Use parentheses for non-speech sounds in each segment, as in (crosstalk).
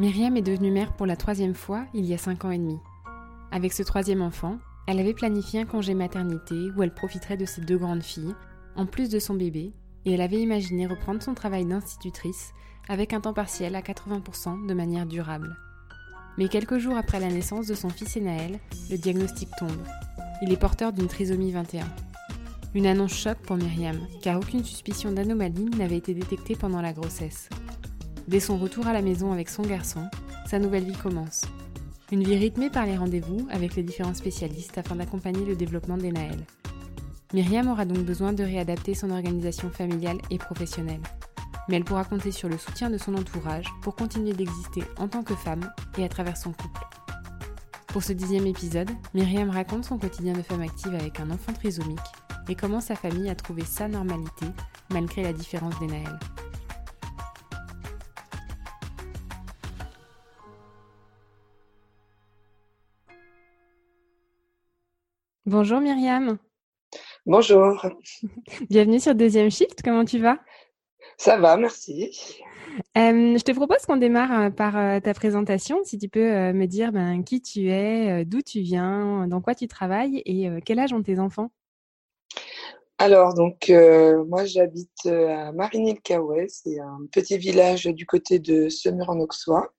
Myriam est devenue mère pour la troisième fois il y a cinq ans et demi. Avec ce troisième enfant, elle avait planifié un congé maternité où elle profiterait de ses deux grandes filles, en plus de son bébé, et elle avait imaginé reprendre son travail d'institutrice avec un temps partiel à 80% de manière durable. Mais quelques jours après la naissance de son fils Enaël, le diagnostic tombe. Il est porteur d'une trisomie 21. Une annonce choc pour Myriam, car aucune suspicion d'anomalie n'avait été détectée pendant la grossesse. Dès son retour à la maison avec son garçon, sa nouvelle vie commence. Une vie rythmée par les rendez-vous avec les différents spécialistes afin d'accompagner le développement des Naël. Myriam aura donc besoin de réadapter son organisation familiale et professionnelle. Mais elle pourra compter sur le soutien de son entourage pour continuer d'exister en tant que femme et à travers son couple. Pour ce dixième épisode, Myriam raconte son quotidien de femme active avec un enfant trisomique et comment sa famille a trouvé sa normalité malgré la différence des Bonjour Myriam. Bonjour. Bienvenue sur Deuxième Shift, comment tu vas? Ça va, merci. Euh, je te propose qu'on démarre euh, par euh, ta présentation, si tu peux me dire ben, qui tu es, d'où tu viens, dans quoi tu travailles et quel âge ont tes enfants? Alors, donc, moi, j'habite à Marigny-le-Caouet, c'est un petit village du côté de Semur-en-Auxois.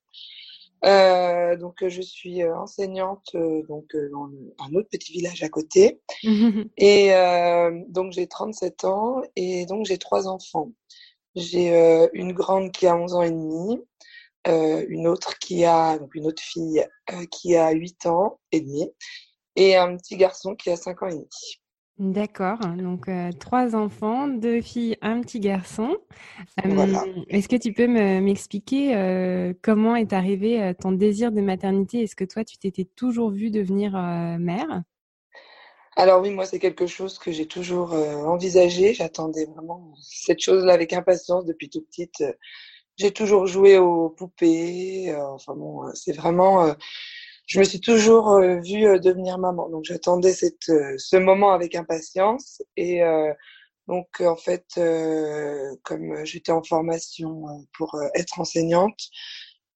Euh, donc je suis euh, enseignante euh, donc dans un autre petit village à côté (laughs) et donc j'ai 37 ans et donc j'ai trois enfants. J'ai une grande qui a 11 ans et demi, une autre qui a donc une autre fille qui a 8 ans et demi et un petit garçon qui a 5 ans et demi. D'accord, donc euh, trois enfants, deux filles, un petit garçon. Euh, est-ce que tu peux m'expliquer euh, comment est arrivé ton désir de maternité? Est-ce que toi, tu t'étais toujours vue devenir mère? Alors oui, moi, c'est quelque chose que j'ai toujours envisagé. J'attendais vraiment cette chose-là avec impatience depuis toute petite. J'ai toujours joué aux poupées. enfin bon, c'est vraiment je me suis toujours euh, vue euh, devenir maman. Donc j'attendais euh, ce moment avec impatience. Et donc en fait, comme j'étais en formation pour être enseignante,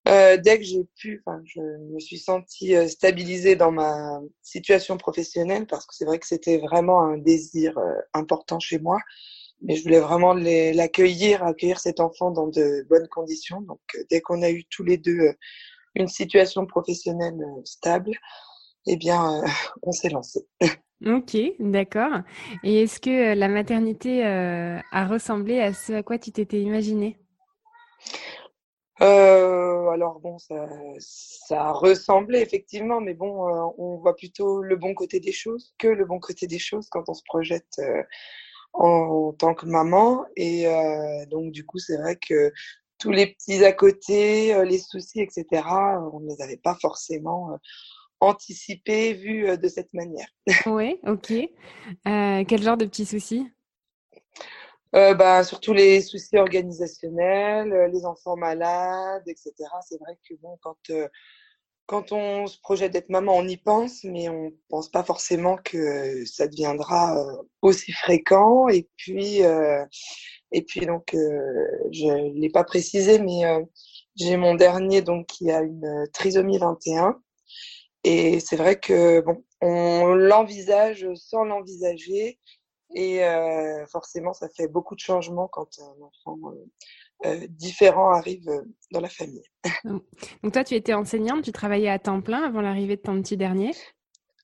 dès que j'ai pu, je me suis sentie stabilisée dans ma situation professionnelle parce que c'est vrai que c'était vraiment un désir important chez moi. Mais je voulais vraiment l'accueillir, accueillir cet enfant dans de bonnes conditions. Donc dès qu'on a eu tous les deux une situation professionnelle euh, stable, eh bien, euh, (laughs) on s'est lancé. Ok, d'accord. Et est-ce que euh, la maternité a ressemblé à ce à quoi tu t'étais imaginé? Alors bon, ça, ça ressemblait effectivement, mais bon, on voit plutôt le bon côté des choses que le bon côté des choses quand on se projette en, tant que maman. Et donc du coup, c'est vrai que tous les petits à côté, euh, les soucis, etc., on ne les avait pas forcément euh, anticipés, vus euh, de cette manière. (laughs) Oui, ok. quel genre de petits soucis? Bah, surtout les soucis organisationnels, les enfants malades, etc. C'est vrai que bon, quand quand on se projette d'être maman, on y pense, mais on pense pas forcément que ça deviendra aussi fréquent. Et puis, et puis donc, euh, je l'ai pas précisé, mais euh, j'ai mon dernier donc qui a une trisomie 21. Et c'est vrai que bon, on l'envisage sans l'envisager. Et euh, forcément, ça fait beaucoup de changements quand un enfant différents arrivent dans la famille. Donc toi, tu étais enseignante, tu travaillais à temps plein avant l'arrivée de ton petit dernier?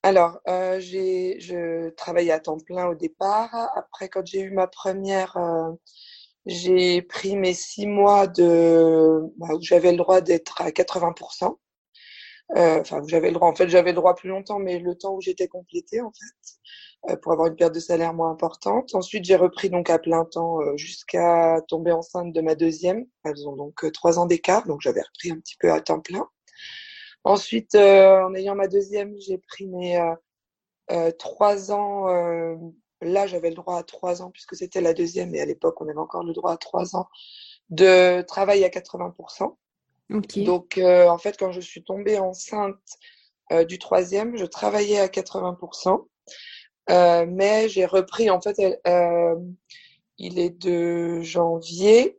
Alors, euh, je travaillais à temps plein au départ. Après, quand j'ai eu ma première, euh, j'ai pris mes six mois de bah, où j'avais le droit d'être à 80%. Euh, enfin, où j'avais le droit. En fait, j'avais le droit plus longtemps, mais le temps où j'étais complétée, en fait, euh, pour avoir une perte de salaire moins importante. Ensuite, j'ai repris donc à plein temps euh, jusqu'à tomber enceinte de ma deuxième. Elles ont donc euh, trois ans d'écart, donc j'avais repris un petit peu à temps plein. Ensuite, euh, en ayant ma deuxième, j'ai pris mes euh, euh, trois ans. là, j'avais le droit à trois ans puisque c'était la deuxième et à l'époque, on avait encore le droit à trois ans de travail à 80%. Donc, en fait, quand je suis tombée enceinte du troisième, je travaillais à 80%. mais j'ai repris, en fait, il est de janvier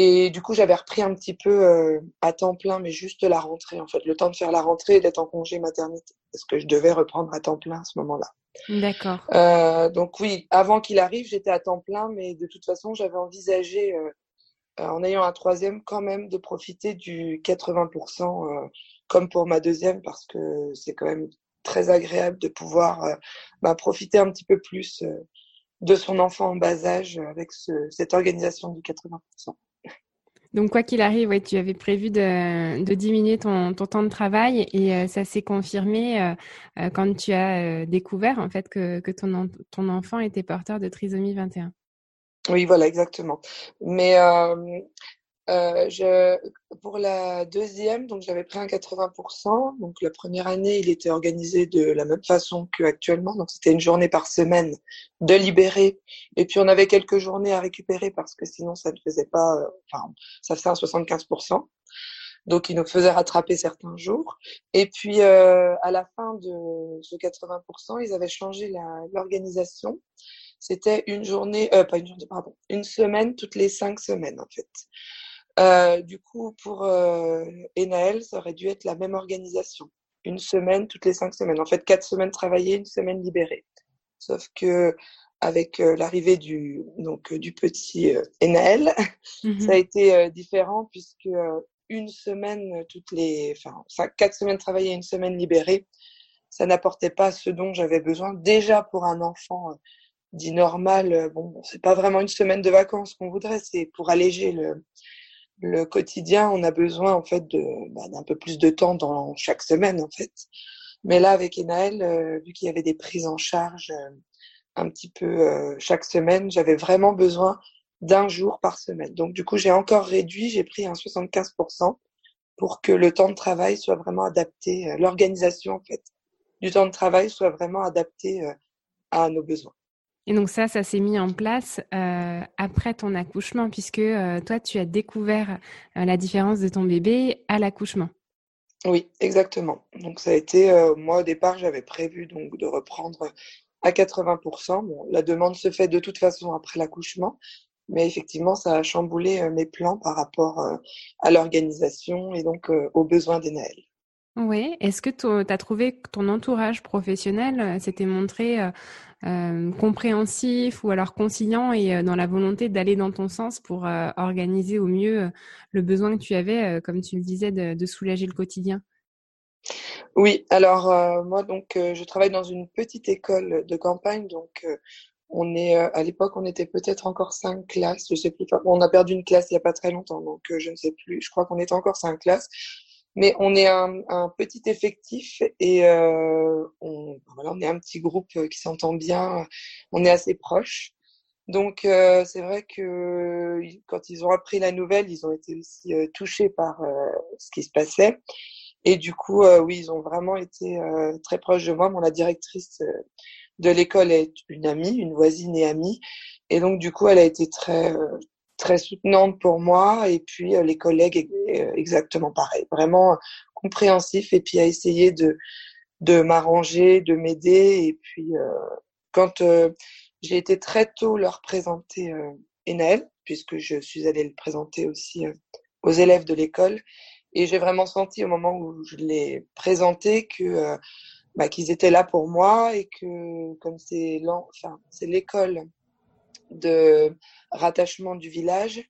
et du coup, j'avais repris un petit peu euh, à temps plein, mais juste la rentrée, en fait, le temps de faire la rentrée et d'être en congé maternité, parce que je devais reprendre à temps plein à ce moment-là. D'accord. Euh, donc oui, avant qu'il arrive, j'étais à temps plein, mais de toute façon, j'avais envisagé, euh, euh en ayant un troisième, quand même, de profiter du 80%, euh, comme pour ma deuxième, parce que c'est quand même très agréable de pouvoir bah, profiter un petit peu plus de son enfant en bas âge avec ce, cette organisation du 80%. Donc, quoi qu'il arrive, ouais, tu avais prévu de, diminuer ton, temps de travail et euh, ça s'est confirmé euh, euh, quand tu as découvert en fait que, que ton, ton enfant était porteur de trisomie 21. Oui, voilà, exactement. Mais euh, je, pour la deuxième, donc j'avais pris un 80%. Donc la première année, il était organisé de la même façon qu'actuellement. Donc c'était une journée par semaine de libérer. Et puis on avait quelques journées à récupérer parce que sinon ça ne faisait pas, euh, enfin ça faisait un 75%. Donc il nous faisait rattraper certains jours. Et puis euh, à la fin de ce 80%, ils avaient changé l'organisation. C'était une journée, euh, pas une journée, pardon, une semaine toutes les cinq semaines en fait. Euh, du coup, pour euh, Enaël, ça aurait dû être la même organisation. Une semaine toutes les cinq semaines. En fait, quatre semaines travaillées, une semaine libérée. Sauf que avec euh, l'arrivée du donc du petit Enaël, mmh ça a été différent puisque une semaine toutes les, enfin, quatre semaines travaillées, une semaine libérée, ça n'apportait pas ce dont j'avais besoin. Déjà pour un enfant dit normal, bon, c'est pas vraiment une semaine de vacances qu'on voudrait, c'est pour alléger le, le quotidien, on a besoin en fait bah, d'un peu plus de temps dans chaque semaine en fait. Mais là, avec Enaël, euh, vu qu'il y avait des prises en charge euh, un petit peu euh, chaque semaine, j'avais vraiment besoin d'un jour par semaine. Donc du coup, j'ai encore réduit, j'ai pris un 75% pour que le temps de travail soit vraiment adapté, l'organisation en fait du temps de travail soit vraiment adaptée à nos besoins. Et donc ça, ça s'est mis en place euh, après ton accouchement, puisque euh, toi, tu as découvert euh, la différence de ton bébé à l'accouchement. Oui, exactement. Donc ça a été, moi au départ, j'avais prévu donc de reprendre à 80%. Bon, la demande se fait de toute façon après l'accouchement, mais effectivement, ça a chamboulé mes plans par rapport à l'organisation et donc aux besoins des Naël. Oui, est-ce que tu as trouvé que ton entourage professionnel s'était montré euh, compréhensif ou alors conciliant et euh, dans la volonté d'aller dans ton sens pour euh, organiser au mieux le besoin que tu avais, comme tu le disais, de, de soulager le quotidien? Oui, alors moi donc je travaille dans une petite école de campagne, donc on est à l'époque on était peut-être encore cinq classes, je sais plus. on a perdu une classe il y a pas très longtemps, donc je ne sais plus. Je crois qu'on était encore cinq classes. Mais on est un, un petit effectif et euh, on, voilà, on est un petit groupe qui s'entend bien, on est assez proches. Donc euh, c'est vrai que quand ils ont appris la nouvelle, ils ont été aussi euh, touchés par euh, ce qui se passait. Et du coup, euh, oui, ils ont vraiment été très proches de moi. Mon la directrice de l'école est une amie, une voisine et amie. Et donc du coup, elle a été très très soutenante pour moi et puis euh, les collègues euh, exactement pareil, vraiment compréhensif et puis à essayer de de m'arranger, de m'aider et puis euh, quand j'ai été très tôt leur présenter Enel puisque je suis allée le présenter aussi aux élèves de l'école et j'ai vraiment senti au moment où je l'ai présenté que bah, qu'ils étaient là pour moi et que comme c'est enfin, c'est l'école de rattachement du village.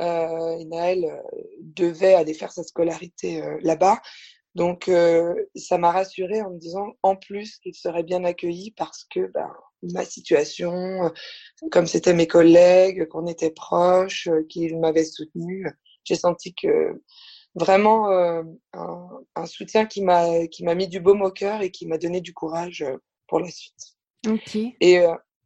Euh, Naël devait aller faire sa scolarité là-bas. Donc, ça m'a rassurée en me disant, en plus, qu'il serait bien accueilli parce que ben, ma situation, comme c'était mes collègues, qu'on était proches, qu'ils m'avaient soutenu, j'ai senti que vraiment un, un, soutien qui m'a qui m'a mis du baume au cœur et qui m'a donné du courage pour la suite. Ok. Et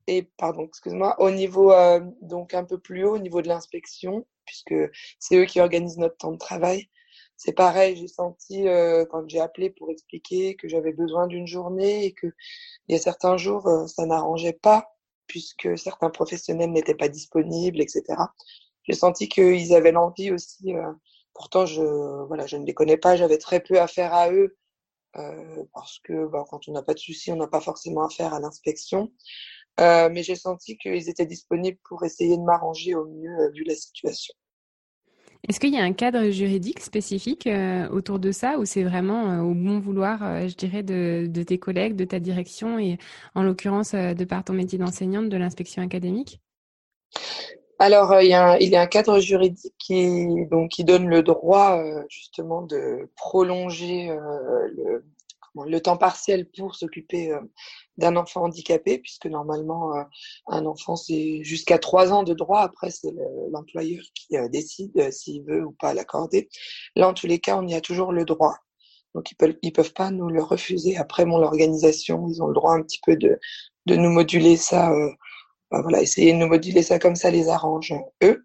et pardon, excuse-moi, au niveau euh, donc un peu plus haut, au niveau de l'inspection, puisque c'est eux qui organisent notre temps de travail. C'est pareil, j'ai senti euh, quand j'ai appelé pour expliquer que j'avais besoin d'une journée et que il y a certains jours euh, ça n'arrangeait pas puisque certains professionnels n'étaient pas disponibles, etc. J'ai senti qu'ils avaient l'envie aussi. pourtant, je voilà, je ne les connais pas, j'avais très peu affaire à eux parce que bah, quand on n'a pas de soucis, on n'a pas forcément affaire à l'inspection. Euh, mais j'ai senti qu'ils étaient disponibles pour essayer de m'arranger au mieux euh, vu la situation. Est-ce qu'il y a un cadre juridique spécifique euh, autour de ça ou c'est vraiment au bon vouloir, je dirais, de, de, tes collègues, de ta direction et en l'occurrence, de par ton métier d'enseignante, de l'inspection académique? Alors, il y, a un, il y a un cadre juridique qui, donc, qui donne le droit justement de prolonger le, le temps partiel pour s'occuper euh, d'un enfant handicapé, puisque normalement, euh, un enfant, c'est jusqu'à trois ans de droit. Après, c'est l'employeur qui euh, décide s'il veut ou pas l'accorder. Là, en tous les cas, on y a toujours le droit. Donc, ils peuvent, ils peuvent pas nous le refuser. Après, mon l'organisation, ils ont le droit un petit peu de, de nous moduler ça. Ben voilà, essayer de nous moduler ça comme ça les arrange eux.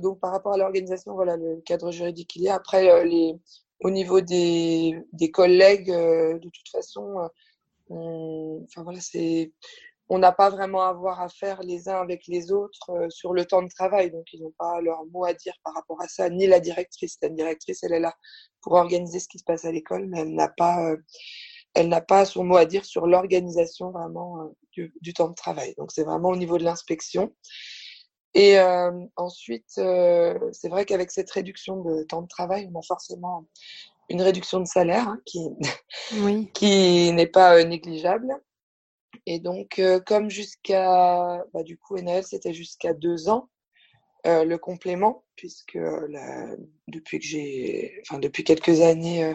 Donc par rapport à l'organisation, voilà le cadre juridique qu'il y a. Après les au niveau des, des collègues, euh, de toute façon, euh, on, voilà, n'a pas vraiment à avoir à faire les uns avec les autres euh, sur le temps de travail, donc ils n'ont pas leur mot à dire par rapport à ça, ni la directrice. La directrice, elle est là pour organiser ce qui se passe à l'école, mais elle n'a pas, elle pas son mot à dire sur l'organisation vraiment du, du, temps de travail. Donc c'est vraiment au niveau de l'inspection. Et euh, ensuite, euh, c'est vrai qu'avec cette réduction de temps de travail, on a forcément une réduction de salaire hein, qui, (laughs) oui. qui n'est pas euh, négligeable. Et donc, euh, comme jusqu'à, bah, du coup, NL, c'était jusqu'à deux ans euh, le complément, puisque depuis que j'ai, enfin depuis quelques années,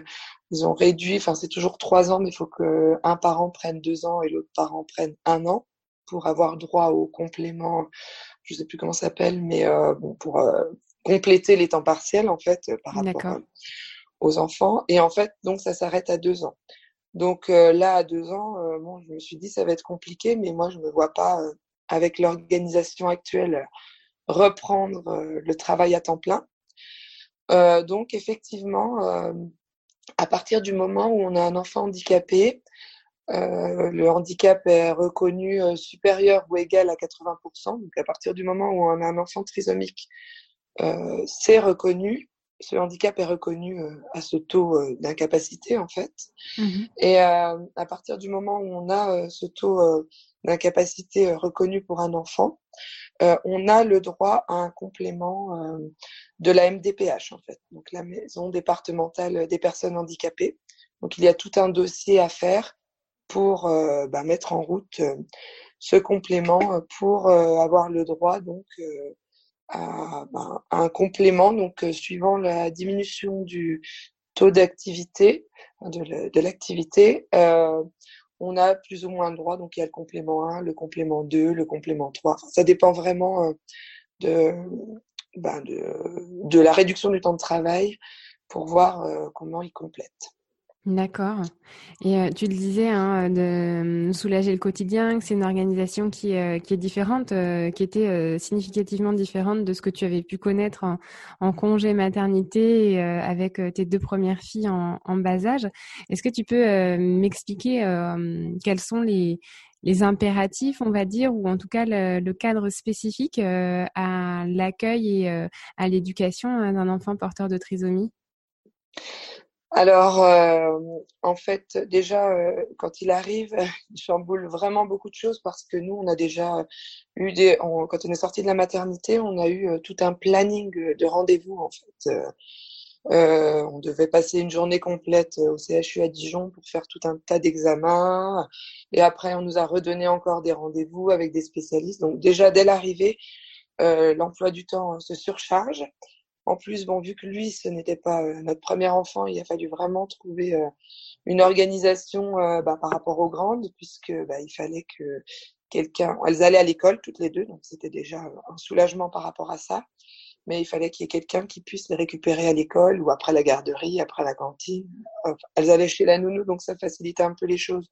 ils ont réduit. Enfin, c'est toujours trois ans, mais il faut que un parent prenne deux ans et l'autre parent prenne un an pour avoir droit au complément je sais plus comment ça s'appelle, mais euh, bon, pour euh, compléter les temps partiels en fait euh, par rapport aux enfants. Et en fait, donc ça s'arrête à deux ans. Donc là, à deux ans, bon, je me suis dit ça va être compliqué, mais moi je me vois pas avec l'organisation actuelle reprendre le travail à temps plein. donc effectivement, à partir du moment où on a un enfant handicapé, le handicap est reconnu euh, supérieur ou égal à 80%. Donc à partir du moment où on a un enfant trisomique, euh, c'est reconnu. Ce handicap est reconnu euh, à ce taux euh, d'incapacité en fait. Mmh Et à partir du moment où on a ce taux d'incapacité reconnu pour un enfant, on a le droit à un complément de la MDPH en fait, donc la maison départementale des personnes handicapées. Donc il y a tout un dossier à faire pour euh, bah, mettre en route euh, ce complément euh, pour avoir le droit donc à, bah, un complément donc suivant la diminution du taux d'activité de l'activité on a plus ou moins le droit. Donc il y a le complément 1 le complément 2 le complément 3 ça dépend vraiment de, bah, de, de la réduction du temps de travail pour voir comment il complète D'accord. Et euh, tu le disais, hein, de euh, soulager le quotidien, que c'est une organisation qui, euh, est différente, qui était significativement différente de ce que tu avais pu connaître en, congé maternité avec tes deux premières filles en, bas âge. Est-ce que tu peux m'expliquer quels sont les, impératifs, on va dire, ou en tout cas le cadre spécifique à l'accueil et à l'éducation d'un enfant porteur de trisomie? Alors, euh, en fait, déjà, euh, quand il arrive, (laughs) il chamboule vraiment beaucoup de choses parce que nous, on a déjà eu des, quand on est sorti de la maternité, on a eu euh, tout un planning de rendez-vous en fait. On devait passer une journée complète au CHU à Dijon pour faire tout un tas d'examens. Et après, on nous a redonné encore des rendez-vous avec des spécialistes. Donc déjà, dès l'arrivée, l'emploi du temps se surcharge. En plus, bon, vu que lui, ce n'était pas notre premier enfant, il a fallu vraiment trouver une organisation bah, par rapport aux grandes, puisque bah, il fallait que quelqu'un, elles allaient à l'école toutes les deux, donc c'était déjà un soulagement par rapport à ça. Mais il fallait qu'il y ait quelqu'un qui puisse les récupérer à l'école ou après la garderie, après la cantine. elles allaient chez la nounou, donc ça facilitait un peu les choses,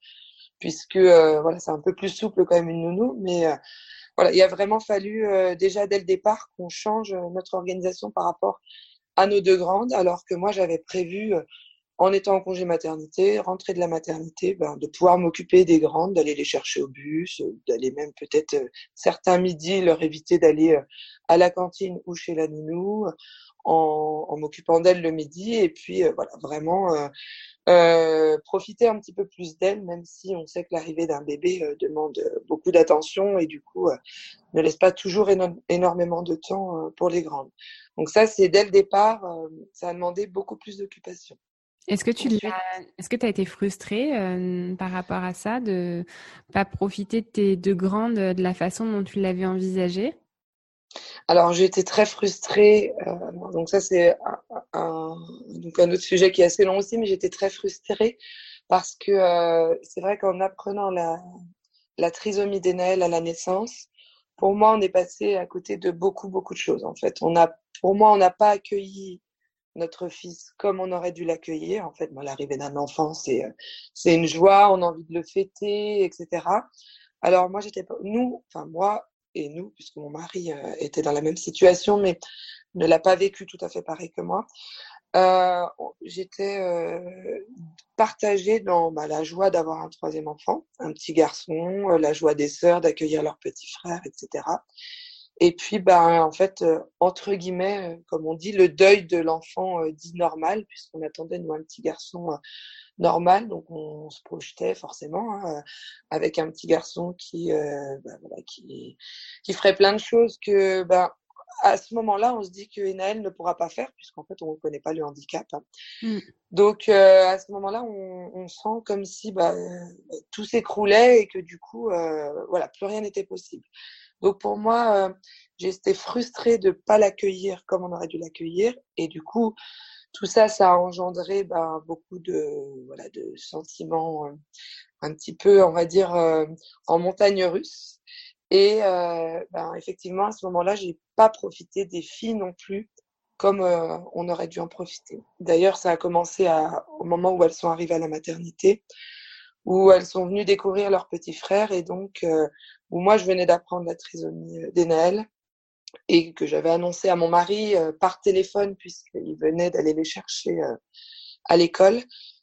puisque euh, voilà, c'est un peu plus souple quand même une nounou. Mais euh, voilà, il a vraiment fallu euh, déjà dès le départ qu'on change notre organisation par rapport à nos deux grandes, alors que moi j'avais prévu en étant en congé maternité, rentrer de la maternité, ben, de pouvoir m'occuper des grandes, d'aller les chercher au bus, euh, d'aller même peut-être euh, certains midis leur éviter d'aller euh, à la cantine ou chez la nounou, en, en m'occupant d'elles le midi, et puis voilà vraiment euh, profiter un petit peu plus d'elles, même si on sait que l'arrivée d'un bébé demande beaucoup d'attention et du coup ne laisse pas toujours énormément de temps pour les grandes. Donc ça, c'est dès le départ, ça a demandé beaucoup plus d'occupation. Est-ce que tu est-ce que tu as été frustrée euh, par rapport à ça, de pas profiter de tes deux grandes de la façon dont tu l'avais envisagé Alors été très frustrée. Euh, donc ça c'est un, donc un autre sujet qui est assez long aussi, mais j'étais très frustrée parce que euh, c'est vrai qu'en apprenant la, la trisomie d'Enaël à la naissance, pour moi on est passé à côté de beaucoup beaucoup de choses en fait. On a, pour moi on n'a pas accueilli notre fils comme on aurait dû l'accueillir. En fait, moi, l'arrivée d'un enfant, c'est c'est une joie, on a envie de le fêter, etc. Alors moi, j'étais pas, nous, enfin moi et nous, puisque mon mari euh, était dans la même situation, mais ne l'a pas vécu tout à fait pareil que moi. Euh, j'étais euh, partagée dans bah, la joie d'avoir un troisième enfant, un petit garçon, la joie des sœurs d'accueillir leur petit frère, etc. Et puis, ben, en fait, euh, entre guillemets, euh, comme on dit, le deuil de l'enfant euh, dit normal, puisqu'on attendait, nous, un petit garçon normal. Donc, on se projetait forcément hein, avec un petit garçon qui, ben, voilà, qui, qui ferait plein de choses que, ben, à ce moment-là, on se dit que Enaël ne pourra pas faire, puisqu'en fait, on ne connaît pas le handicap. Hein. Mmh. Donc, à ce moment-là, on, on, sent comme si bah, tout s'écroulait et que du coup, voilà, plus rien n'était possible. Donc pour moi, euh, j'étais frustrée de pas l'accueillir comme on aurait dû l'accueillir. Et du coup, tout ça, ça a engendré ben, beaucoup de, voilà, de sentiments euh, un petit peu, on va dire, euh, en montagne russe. Et euh, ben, effectivement, à ce moment-là, j'ai pas profité des filles non plus comme on aurait dû en profiter. D'ailleurs, ça a commencé à, au moment où elles sont arrivées à la maternité où elles sont venues découvrir leur petit frère et donc euh, où moi je venais d'apprendre la trisomie euh, d'Enaël et que j'avais annoncé à mon mari euh, par téléphone puisqu'il venait d'aller les chercher à l'école.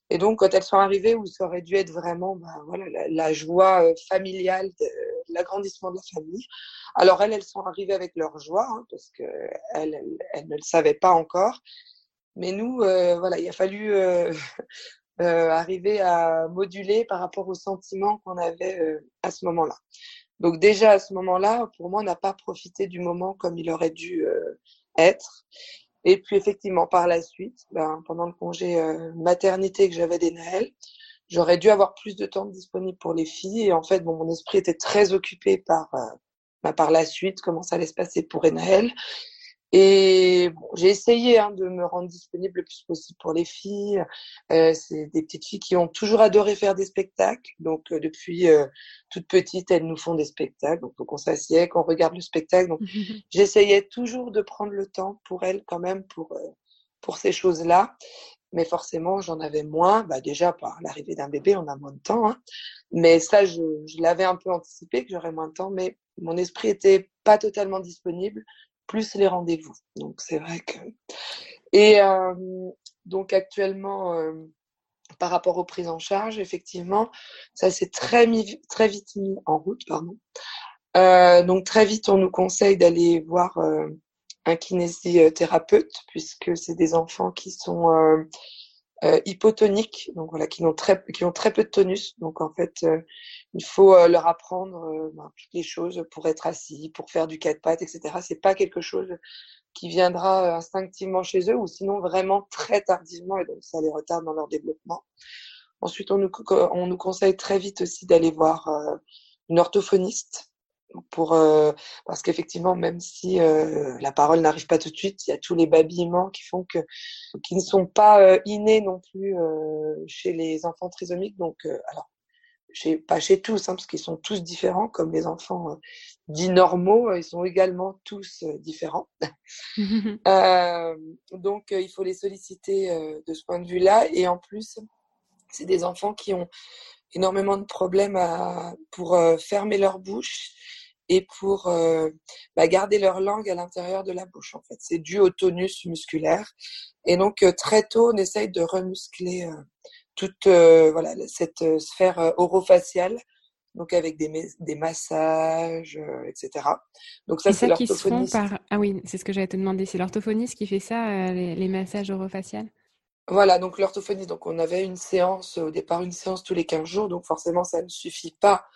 Et donc quand elles sont arrivées où ça aurait dû être vraiment bah, voilà, la, joie familiale, l'agrandissement de la famille. Alors elles, elles sont arrivées avec leur joie hein, parce qu'elles elles, elles, ne le savaient pas encore. Mais nous, voilà, il a fallu arriver à moduler par rapport aux sentiments qu'on avait euh, à ce moment-là. Donc déjà à ce moment-là, pour moi, on n'a pas profité du moment comme il aurait dû euh, être. Et puis effectivement, par la suite, ben, pendant le congé maternité que j'avais des Naël, j'aurais dû avoir plus de temps disponible pour les filles. Et en fait, bon, mon esprit était très occupé par, ben, par la suite, comment ça allait se passer pour Enaël. Et bon, j'ai essayé hein, de me rendre disponible le plus possible pour les filles. Euh, c'est des petites filles qui ont toujours adoré faire des spectacles. Donc euh, depuis euh, toute petite, elles nous font des spectacles. Donc faut qu'on s'assied, qu'on regarde le spectacle. Donc (laughs) j'essayais toujours de prendre le temps pour elles quand même pour euh, pour ces choses-là. Mais forcément, j'en avais moins. Bah déjà par l'arrivée d'un bébé, on a moins de temps. Hein. Mais ça, je, je l'avais un peu anticipé que j'aurais moins de temps. Mais mon esprit était pas totalement disponible plus les rendez-vous. Donc c'est vrai que et euh, donc actuellement euh, par rapport aux prises en charge, effectivement, ça s'est très vite mis en route, pardon. Euh, donc très vite, on nous conseille d'aller voir un kinésithérapeute puisque c'est des enfants qui sont hypotoniques, voilà, qui ont très qui ont très peu de tonus. Donc en fait, il faut euh, leur apprendre euh, ben, toutes les choses pour être assis, pour faire du quatre pattes, etc. C'est pas quelque chose qui viendra instinctivement chez eux, ou sinon vraiment très tardivement, et donc ça les retarde dans leur développement. Ensuite, on nous on nous conseille très vite aussi d'aller voir une orthophoniste pour euh, parce qu'effectivement même si euh, la parole n'arrive pas tout de suite il y a tous les babillements qui font que qui ne sont pas euh, innés non plus chez les enfants trisomiques donc alors chez, pas chez tous hein, parce qu'ils sont tous différents comme les enfants dits normaux ils sont également tous différents (laughs) donc il faut les solliciter de ce point de vue là et en plus c'est des enfants qui ont énormément de problèmes à, pour fermer leur bouche et pour euh, bah, garder leur langue à l'intérieur de la bouche. En fait, c'est dû au tonus musculaire. Et donc euh, très tôt, on essaye de remuscler euh, toute voilà cette sphère orofaciale, donc avec des, des massages, etc. Donc ça, c'est l'orthophoniste. Par... Ah oui, c'est ce que j'allais te demander. C'est l'orthophoniste qui fait ça, les, les massages orofaciales? Voilà, donc l'orthophoniste. Donc on avait une séance au départ, une séance tous les 15 jours. Donc forcément, ça ne suffit pas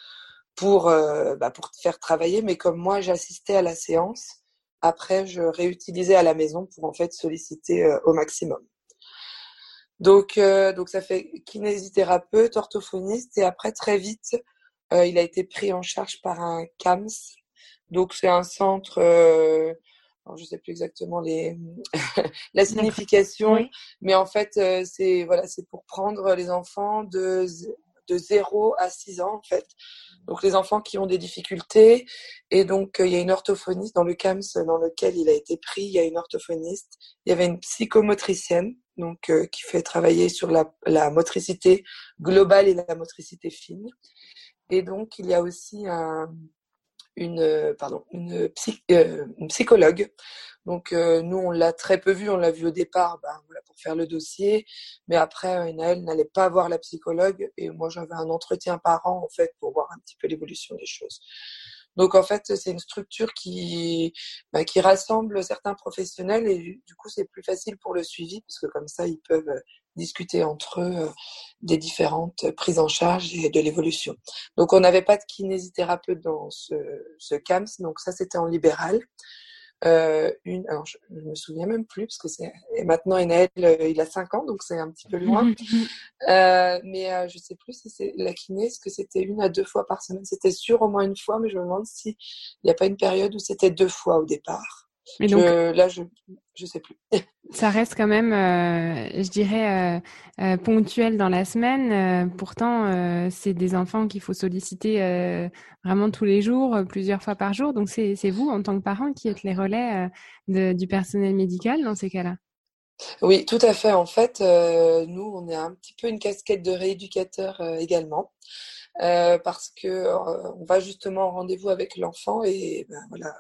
pour, euh, bah, pour te faire travailler. Mais comme moi, j'assistais à la séance, après, je réutilisais à la maison pour en fait solliciter euh, au maximum. Donc, euh, donc ça fait kinésithérapeute, orthophoniste, et après très vite, il a été pris en charge par un CAMS. Donc c'est un centre, alors je sais plus exactement les (laughs) la signification, mais en fait c'est voilà c'est pour prendre les enfants de de 0 à 6 ans en fait donc les enfants qui ont des difficultés. Et donc euh, il y a une orthophoniste dans le CAMS dans lequel il a été pris. Il y a une orthophoniste. Il y avait une psychomotricienne donc euh, qui fait travailler sur la, motricité globale et la motricité fine. Et donc il y a aussi un, une pardon une, psy, euh, une psychologue donc euh, nous, on l'a très peu vu, on l'a vu au départ ben, pour faire le dossier, mais après, Naël n'allait pas voir la psychologue et moi j'avais un entretien par an en fait pour voir un petit peu l'évolution des choses. Donc en fait, c'est une structure qui, bah, qui rassemble certains professionnels et du coup c'est plus facile pour le suivi parce que comme ça ils peuvent euh, discuter entre eux euh, des différentes prises en charge et de l'évolution. Donc on n'avait pas de kinésithérapeute dans ce, ce CAMS, donc ça c'était en libéral. Euh, une, alors je, ne me souviens même plus parce que c'est et maintenant Enaël euh, il a 5 ans donc c'est un petit peu loin. euh, mais euh, je sais plus si c'est la kiné, est-ce que c'était une à deux fois par semaine? C'était sûr au moins une fois, mais je me demande s'il n'y a pas une période où c'était deux fois au départ. Mais donc, là, je je sais plus. (laughs) ça reste quand même, euh, je dirais, euh, euh, ponctuel dans la semaine. pourtant, c'est des enfants qu'il faut solliciter vraiment tous les jours, plusieurs fois par jour. Donc, c'est vous, en tant que parents, qui êtes les relais de, du personnel médical dans ces cas-là? Oui, tout à fait. En fait, nous, on est un petit peu une casquette de rééducateur également. Parce que on va justement en rendez-vous avec l'enfant et ben, voilà,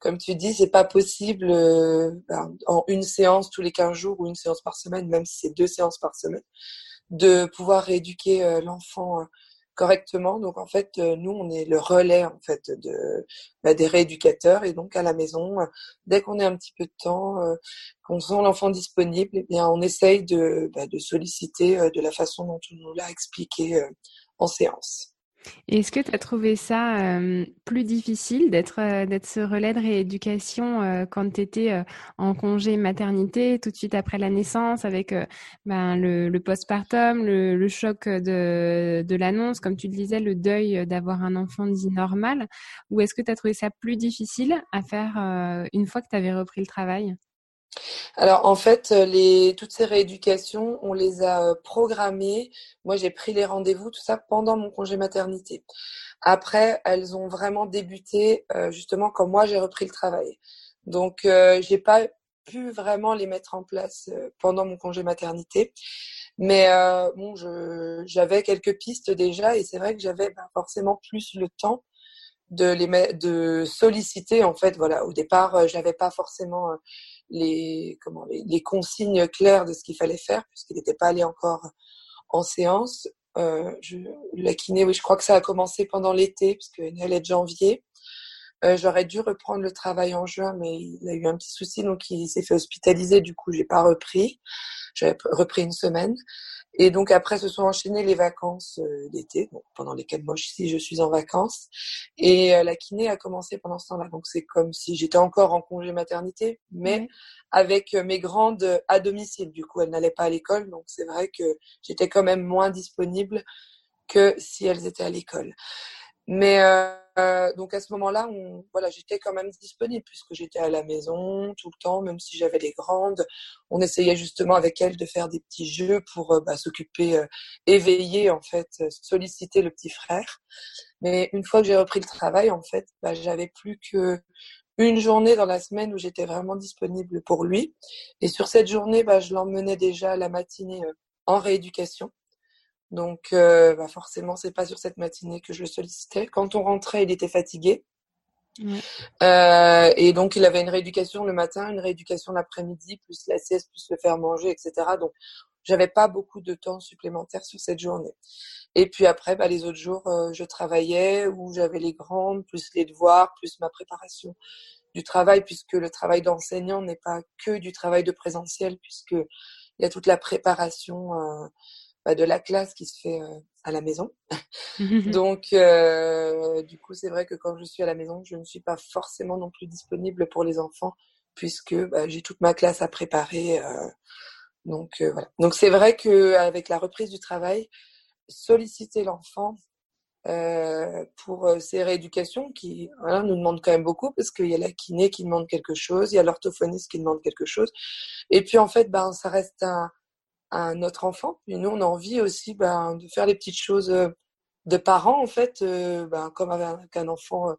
comme tu dis, c'est pas possible euh, ben, en une séance tous les 15 jours ou une séance par semaine, même si c'est deux séances par semaine, de pouvoir rééduquer euh, l'enfant euh, correctement. Donc en fait, nous, on est le relais en fait de bah, des rééducateurs et donc à la maison, dès qu'on a un petit peu de temps, qu'on sent l'enfant disponible, eh bien on essaye de, bah, de solliciter de la façon dont on nous l'a expliqué séance. Est-ce que tu as trouvé ça plus difficile d'être d'être ce relais de rééducation quand tu étais en congé maternité, tout de suite après la naissance, avec ben, le, le postpartum, le, le, choc de, de l'annonce, comme tu le disais, le deuil d'avoir un enfant dit normal? Ou est-ce que tu as trouvé ça plus difficile à faire une fois que tu avais repris le travail? Alors en fait, euh, toutes ces rééducations, on les a euh, programmées. Moi, j'ai pris les rendez-vous, tout ça pendant mon congé maternité. Après, elles ont vraiment débuté euh, justement quand moi j'ai repris le travail. Donc, euh, j'ai pas pu vraiment les mettre en place pendant mon congé maternité. Mais bon, j'avais quelques pistes déjà et c'est vrai que j'avais ben, forcément plus le temps de les de solliciter en fait voilà au départ j'avais pas forcément les, comment, les, consignes claires de ce qu'il fallait faire, puisqu'il n'était pas allé encore en séance. Euh, je, la kiné, oui, je crois que ça a commencé pendant l'été, puisque elle est de janvier. Euh, J'aurais dû reprendre le travail en juin, mais il a eu un petit souci, donc il s'est fait hospitaliser. Du coup, j'ai pas repris. J'avais repris une semaine. Et donc après se sont enchaînées les vacances euh, d'été, pendant lesquelles moi aussi je suis en vacances. Et euh, la kiné a commencé pendant ce temps-là. Donc c'est comme si j'étais encore en congé maternité, mais avec euh, mes grandes à domicile. Du coup, elles n'allaient pas à l'école, donc c'est vrai que j'étais quand même moins disponible que si elles étaient à l'école. Mais donc à ce moment-là, voilà, j'étais quand même disponible puisque j'étais à la maison tout le temps, même si j'avais les grandes. On essayait justement avec elles de faire des petits jeux pour bah, s'occuper, éveiller en fait, solliciter le petit frère. Mais une fois que j'ai repris le travail, en fait, bah, j'avais plus que une journée dans la semaine où j'étais vraiment disponible pour lui. Et sur cette journée, bah, je l'emmenais déjà la matinée en rééducation. Donc, euh, bah forcément, c'est pas sur cette matinée que je le sollicitais. Quand on rentrait, il était fatigué. Euh, et donc, il avait une rééducation le matin, une rééducation l'après-midi, plus la sieste, plus le faire manger, etc. Donc, j'avais pas beaucoup de temps supplémentaire sur cette journée. Et puis après, bah, les autres jours, euh, je travaillais ou j'avais les grandes, plus les devoirs, plus ma préparation du travail, puisque le travail d'enseignant n'est pas que du travail de présentiel, puisque il y a toute la préparation euh, bah, de la classe qui se fait euh, à la maison. (laughs) (laughs) Donc, euh, du coup, c'est vrai que quand je suis à la maison, je ne suis pas forcément non plus disponible pour les enfants, puisque bah, j'ai toute ma classe à préparer. Euh, donc, voilà. Donc, c'est vrai qu'avec la reprise du travail, solliciter l'enfant pour ses rééducations qui voilà, nous demandent quand même beaucoup parce qu'il y a la kiné qui demande quelque chose, il y a l'orthophoniste qui demande quelque chose. Et puis en fait, ben, ça reste un, à notre enfant. Et nous, on a envie aussi ben, de faire les petites choses euh, de parents, en fait, euh, ben, comme avec un enfant euh,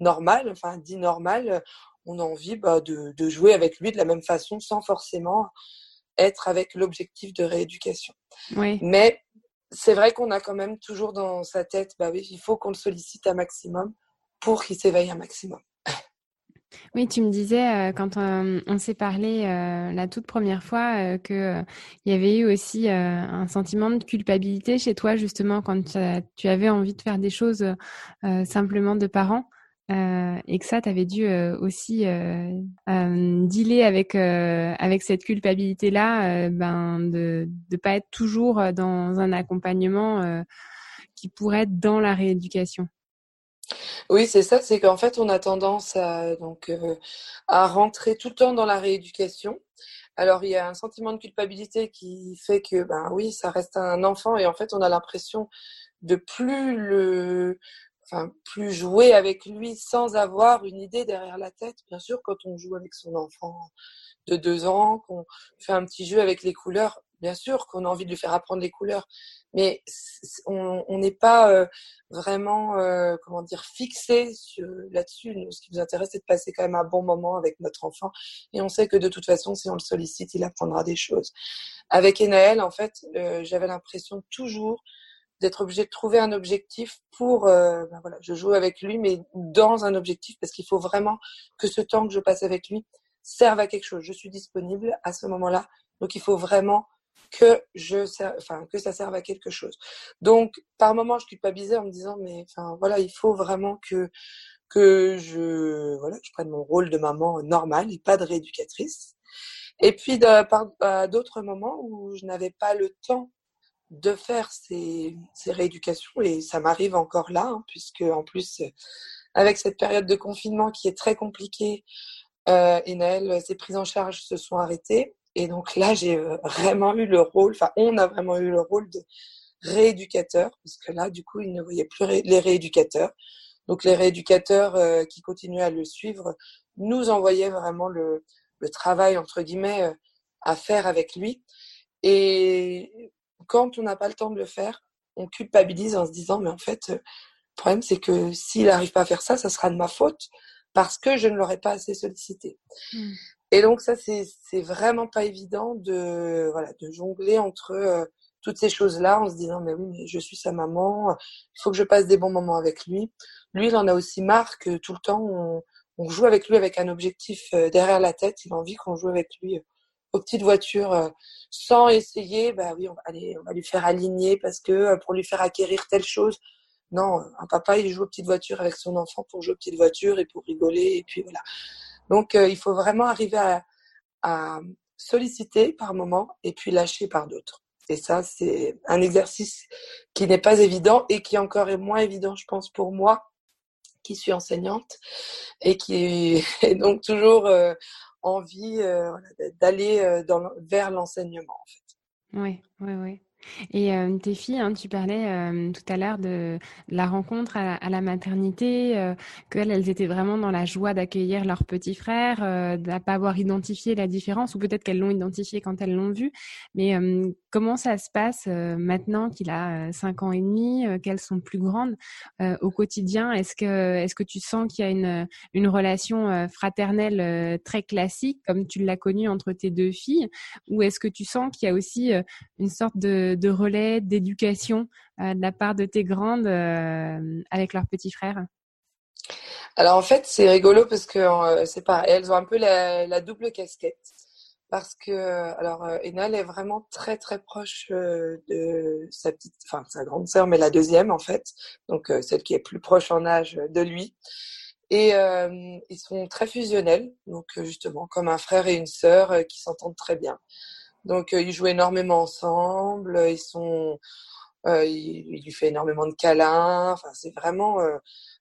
normal, enfin dit normal, on a envie ben, de, de, jouer avec lui de la même façon sans forcément être avec l'objectif de rééducation. Oui. Mais c'est vrai qu'on a quand même toujours dans sa tête, bah oui, il faut qu'on le sollicite un maximum pour qu'il s'éveille un maximum. Oui, tu me disais euh, quand euh, on, s'est parlé euh, la toute première fois que il y avait eu aussi un sentiment de culpabilité chez toi justement quand tu avais envie de faire des choses simplement de parents. et que ça, tu avais dû aussi dealer avec avec cette culpabilité-là, ben de ne pas être toujours dans un accompagnement qui pourrait être dans la rééducation. Oui, c'est ça, c'est qu'en fait, on a tendance euh, à rentrer tout le temps dans la rééducation. Alors, il y a un sentiment de culpabilité qui fait que, ben oui, ça reste un enfant et en fait, on a l'impression de plus le, plus jouer avec lui sans avoir une idée derrière la tête. Bien sûr, quand on joue avec son enfant de deux ans, qu'on fait un petit jeu avec les couleurs, bien sûr qu'on a envie de lui faire apprendre les couleurs, mais on n'est pas euh, vraiment, euh, comment dire, fixé là-dessus. Ce qui nous intéresse, c'est de passer quand même un bon moment avec notre enfant. Et on sait que de toute façon, si on le sollicite, il apprendra des choses. Avec Enaël, en fait, euh, j'avais l'impression toujours d'être obligée de trouver un objectif pour, ben voilà, je joue avec lui, mais dans un objectif, parce qu'il faut vraiment que ce temps que je passe avec lui serve à quelque chose. Je suis disponible à ce moment-là, donc il faut vraiment que je enfin que ça serve à quelque chose. Donc par moments je culpabilisais en me disant mais enfin voilà il faut vraiment que que je voilà je prenne mon rôle de maman normale et pas de rééducatrice. Et puis à d'autres moments où je n'avais pas le temps de faire ces, ces rééducations et ça m'arrive encore là hein, puisque en plus avec cette période de confinement qui est très compliquée euh, et Naël, ses prises en charge se sont arrêtées et donc là, j'ai euh, vraiment eu le rôle, enfin, on a vraiment eu le rôle de rééducateur, parce que là, du coup, il ne voyait plus les rééducateurs. Donc les rééducateurs euh, qui continuaient à le suivre nous envoyaient vraiment le, travail, entre guillemets, euh, à faire avec lui. Et quand on n'a pas le temps de le faire, on culpabilise en se disant, mais en fait, le problème, c'est que s'il n'arrive pas à faire ça, ça sera de ma faute parce que je ne l'aurais pas assez sollicité. Mmh. Et donc ça, c'est vraiment pas évident de voilà de jongler entre euh, toutes ces choses-là en se disant mais oui, mais je suis sa maman, il faut que je passe des bons moments avec lui. Lui, il en a aussi marre que tout le temps on, joue avec lui avec un objectif euh, derrière la tête. Il a envie qu'on joue avec lui euh, aux petites voitures sans essayer. Bah oui, on va aller, on va lui faire aligner parce que pour lui faire acquérir telle chose. Non, un papa, il joue aux petites voitures avec son enfant pour jouer aux petites voitures et pour rigoler et puis voilà. Donc, euh, il faut vraiment arriver à, à, solliciter par moment et puis lâcher par d'autres. Et ça, c'est un exercice qui n'est pas évident et qui encore est moins évident, je pense, pour moi, qui suis enseignante et qui est (laughs) donc toujours euh, envie euh, d'aller dans, vers l'enseignement, en fait. Oui, oui, oui. Et euh, tes filles, hein, tu parlais euh, tout à l'heure de, la rencontre à, la maternité, euh, qu'elles elles étaient vraiment dans la joie d'accueillir leur petit frère, euh, de pas avoir identifié la différence, ou peut-être qu'elles l'ont identifié quand elles l'ont vu. Mais comment ça se passe maintenant qu'il a cinq ans et demi, qu'elles sont plus grandes au quotidien? Est-ce que, est-ce que tu sens qu'il y a une, une relation fraternelle très classique, comme tu l'as connue entre tes deux filles, ou est-ce que tu sens qu'il y a aussi une sorte de de, relais, d'éducation euh, de la part de tes grandes euh, avec leurs petits frères? Alors en fait, c'est rigolo parce que euh, c'est elles ont un peu la, double casquette. Parce que alors Enal est vraiment très très proche de sa petite, enfin sa grande sœur, mais la deuxième en fait, donc celle qui est plus proche en âge de lui. Et ils sont très fusionnels, donc justement comme un frère et une sœur qui s'entendent très bien. Donc euh, ils jouent énormément ensemble, ils sont, euh, il, lui fait énormément de câlins. Enfin, c'est vraiment, euh,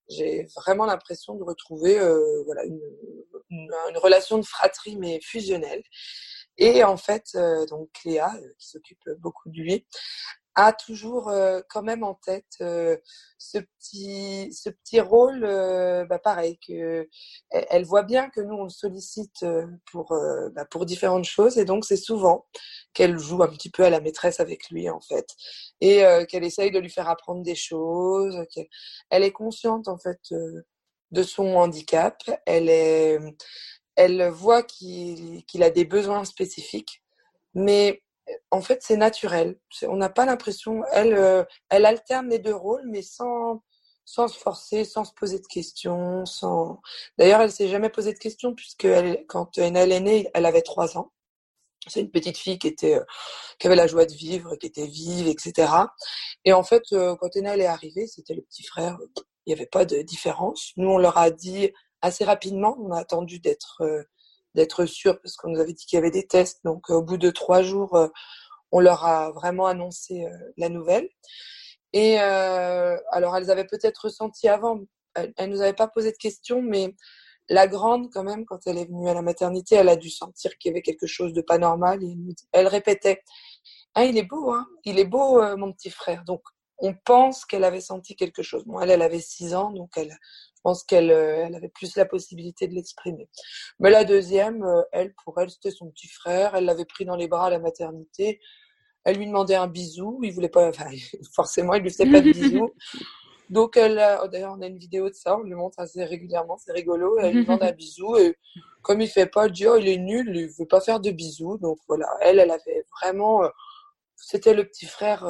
j'ai vraiment l'impression de retrouver voilà une, relation de fratrie mais fusionnelle. Et en fait, donc Cléa, qui s'occupe beaucoup de lui, a toujours euh, quand même en tête euh, ce petit ce petit rôle euh, bah pareil que elle, voit bien que nous on le sollicite pour bah pour différentes choses et donc c'est souvent qu'elle joue un petit peu à la maîtresse avec lui en fait. Et qu'elle essaye de lui faire apprendre des choses qu'elle elle est consciente en fait de son handicap. Elle est elle voit qu'il qu'il a des besoins spécifiques mais en fait, c'est naturel. On n'a pas l'impression. Elle, euh, elle alterne les deux rôles, mais sans, se forcer, sans se poser de questions. D'ailleurs, elle s'est jamais posé de questions puisque elle, quand Enel est née, elle avait trois ans. C'est une petite fille qui euh, avait la joie de vivre, qui était vive, etc. Et en fait, euh, quand Enel est arrivée, c'était le petit frère. Il n'y avait pas de différence. Nous, on leur a dit assez rapidement. On a attendu d'être d'être sûr parce qu'on nous avait dit qu'il y avait des tests. Donc au bout de trois jours, euh, on leur a vraiment annoncé euh, la nouvelle. Et euh, alors elles avaient peut-être ressenti avant, elles, ne nous avaient pas posé de questions, mais la grande quand même, quand elle est venue à la maternité, elle a dû sentir qu'il y avait quelque chose de pas normal. Et elle répétait, ah il est beau, hein, il est beau mon petit frère. Donc on pense qu'elle avait senti quelque chose. Bon, elle, elle avait six ans, donc elle, pense qu'elle euh, elle avait plus la possibilité de l'exprimer. Mais la deuxième, euh, elle, pour elle, c'était son petit frère. Elle l'avait pris dans les bras à la maternité. Elle lui demandait un bisou. Il voulait pas, (laughs) forcément, il lui faisait pas de bisou. Donc, elle, oh, d'ailleurs, on a une vidéo de ça. On lui montre assez régulièrement. C'est rigolo. Elle lui demande un bisou et comme il fait pas, elle dit, oh, il est nul. Il veut pas faire de bisous. Donc, voilà. Elle, elle avait vraiment, euh, c'était le petit frère,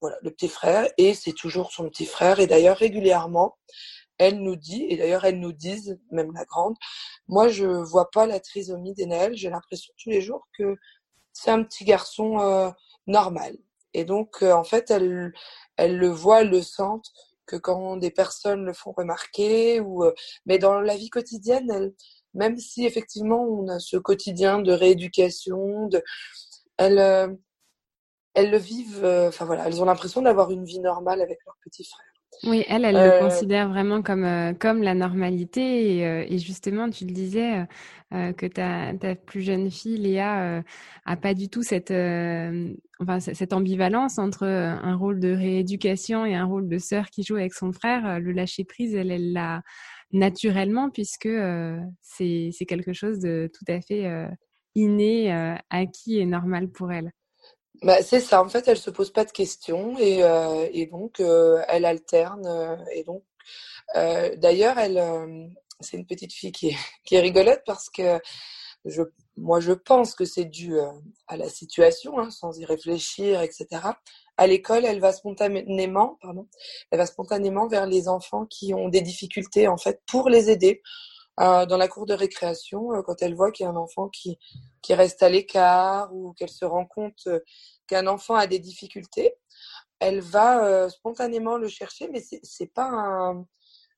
voilà, le petit frère et c'est toujours son petit frère. Et d'ailleurs, régulièrement, elle nous dit, et d'ailleurs elles nous disent, même la grande, moi je vois pas la trisomie d'Enaël, j'ai l'impression tous les jours que c'est un petit garçon euh, normal. Et donc euh, en fait elles, elles le voient, elles le sentent que quand des personnes le font remarquer, ou euh, mais dans la vie quotidienne, même si effectivement on a ce quotidien de rééducation, de, elles, elles le vivent, enfin voilà, elles ont l'impression d'avoir une vie normale avec leur petit frère. Oui, elle, elle le euh, considère vraiment comme, euh, comme la normalité. Et, euh, et, justement, tu le disais, que ta, ta plus jeune fille, Léa, a pas du tout cette, enfin, cette ambivalence entre un rôle de rééducation et un rôle de sœur qui joue avec son frère. Le lâcher prise, elle, elle l'a naturellement, puisque c'est quelque chose de tout à fait inné, acquis et normal pour elle. Bah, c'est ça, en fait, elle se pose pas de questions et, euh, et donc euh, elle alterne. Euh, et donc, euh, d'ailleurs, elle, euh, c'est une petite fille qui est, (laughs) qui est rigolote parce que je, moi, je pense que c'est dû à la situation, hein, sans y réfléchir, etc. À l'école, elle va spontanément, pardon, elle va spontanément vers les enfants qui ont des difficultés, en fait, pour les aider. Euh, dans la cour de récréation, euh, quand elle voit qu'il y a un enfant qui, qui reste à l'écart ou qu'elle se rend compte euh, qu'un enfant a des difficultés, elle va spontanément le chercher, mais c'est pas un,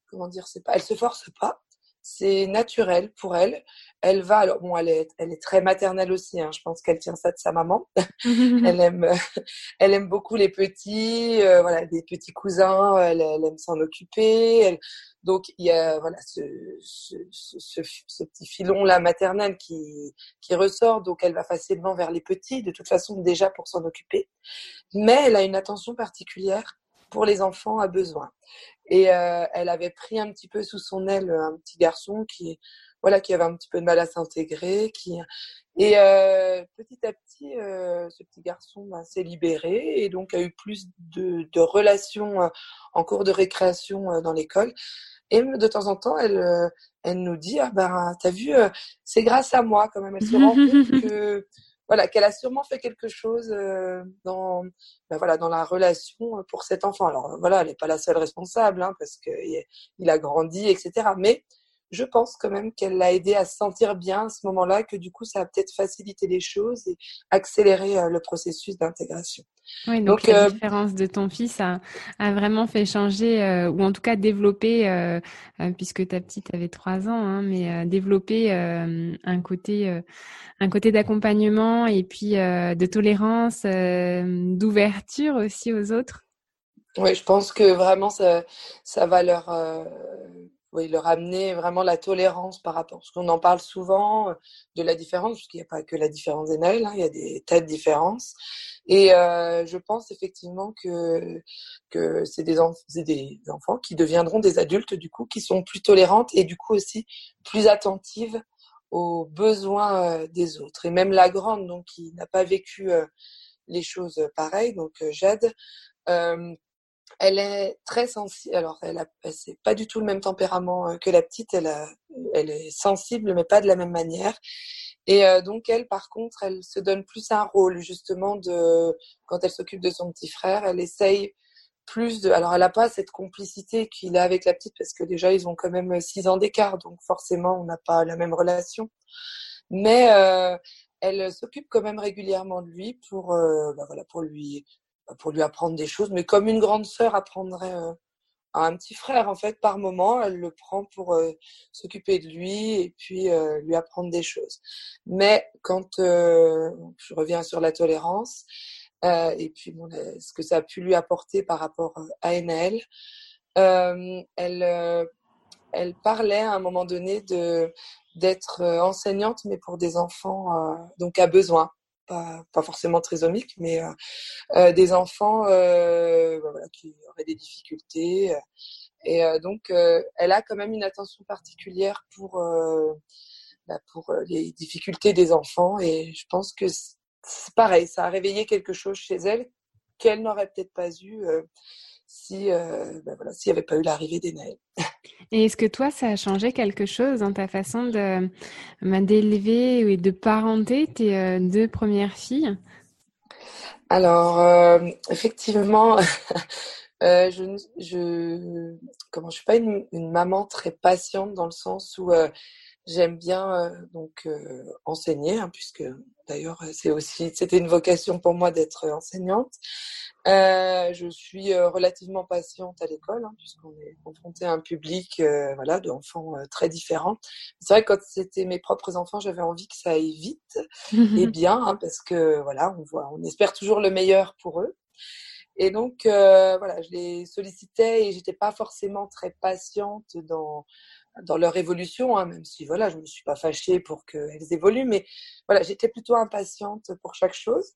comment dire, c'est pas, elle se force pas, c'est naturel pour elle. Elle va, alors bon, elle est, elle est très maternelle aussi. Hein, je pense qu'elle tient ça de sa maman. (laughs) elle aime, (laughs) elle aime beaucoup les petits, euh, voilà, des petits cousins. Elle, elle aime s'en occuper. Elle, donc il y a voilà ce, ce, ce, petit filon là maternel qui qui ressort. Donc elle va facilement vers les petits, de toute façon déjà pour s'en occuper. Mais elle a une attention particulière pour les enfants à besoin. Et euh, elle avait pris un petit peu sous son aile un petit garçon qui, voilà, qui avait un petit peu de mal à s'intégrer. Qui... Et euh, petit à petit, euh, ce petit garçon bah, s'est libéré et donc a eu plus de, de relations euh, en cours de récréation euh, dans l'école. Et de temps en temps, elle, euh, elle nous dit, ah ben, t'as vu, c'est grâce à moi quand même. Elle se rend compte (laughs) que voilà, qu'elle a sûrement fait quelque chose euh, dans, ben voilà, dans la relation pour cet enfant. Alors voilà, elle n'est pas la seule responsable, hein, parce qu'il a grandi, etc. Mais je pense quand même qu'elle l'a aidé à se sentir bien à ce moment-là, que du coup, ça a peut-être facilité les choses et accéléré euh, le processus d'intégration. Oui, donc, la euh, différence de ton fils a, a vraiment fait changer, euh, ou en tout cas développer, puisque ta petite avait trois ans, hein, mais développer un côté, un côté d'accompagnement et puis de tolérance, d'ouverture aussi aux autres. Oui, je pense que vraiment ça, ça va leur oui, leur amener vraiment la tolérance par rapport. Parce qu'on en parle souvent de la différence, parce qu'il n'y a pas que la différence des Noëls, hein, il y a des tas de différences. Et euh, je pense effectivement que, que c'est des, des enfants qui deviendront des adultes, du coup, qui sont plus tolérantes et du coup aussi plus attentives aux besoins euh, des autres. Et même la grande, donc, qui n'a pas vécu euh, les choses pareilles, donc Jade, euh, elle est très sensible. Alors, elle a, c'est pas du tout le même tempérament euh, que la petite. Elle, a, elle est sensible, mais pas de la même manière. Et euh, donc, elle, par contre, elle se donne plus un rôle, justement, de quand elle s'occupe de son petit frère. Elle essaye plus de. Alors, elle n'a pas cette complicité qu'il a avec la petite, parce que déjà, ils ont quand même six ans d'écart, donc forcément, on n'a pas la même relation. Mais euh, elle s'occupe quand même régulièrement de lui pour, euh, bah voilà, pour lui pour lui apprendre des choses, mais comme une grande sœur apprendrait euh, à un petit frère, en fait, par moment, elle le prend pour euh, s'occuper de lui et puis euh, lui apprendre des choses. Mais quand je reviens sur la tolérance et puis ce que ça a pu lui apporter par rapport à NL, elle, elle parlait à un moment donné de d'être enseignante, mais pour des enfants donc à besoin pas, pas forcément trisomiques, mais euh, euh, des enfants euh, bah, qui auraient des difficultés. Et donc, elle a quand même une attention particulière pour, bah, pour les difficultés des enfants. Et je pense que c'est pareil, ça a réveillé quelque chose chez elle qu'elle n'aurait peut-être pas eu si euh, ben voilà, s'il n'y avait pas eu l'arrivée des Naël. Et est-ce que toi, ça a changé quelque chose dans ta façon de ben, d'élever et de parenter tes euh, deux premières filles? Alors, euh, effectivement, (laughs) euh, je, je, comment, je suis pas une, une, maman très patiente dans le sens où euh, j'aime bien donc enseigner, hein, puisque d'ailleurs c'est aussi (laughs) c'était une vocation pour moi d'être enseignante. Euh, je suis euh, relativement patiente à l'école, hein, puisqu'on est confronté à un public euh, voilà, d'enfants euh, très différents. C'est vrai que quand c'était mes propres enfants, j'avais envie que ça aille vite et (laughs) bien, hein, parce que voilà, on voit, on espère toujours le meilleur pour eux. Et donc, euh, voilà, je les sollicitais et j'étais pas forcément très patiente dans dans leur évolution, hein, même si voilà, je me suis pas fâchée pour qu'elles évoluent, mais voilà, j'étais plutôt impatiente pour chaque chose.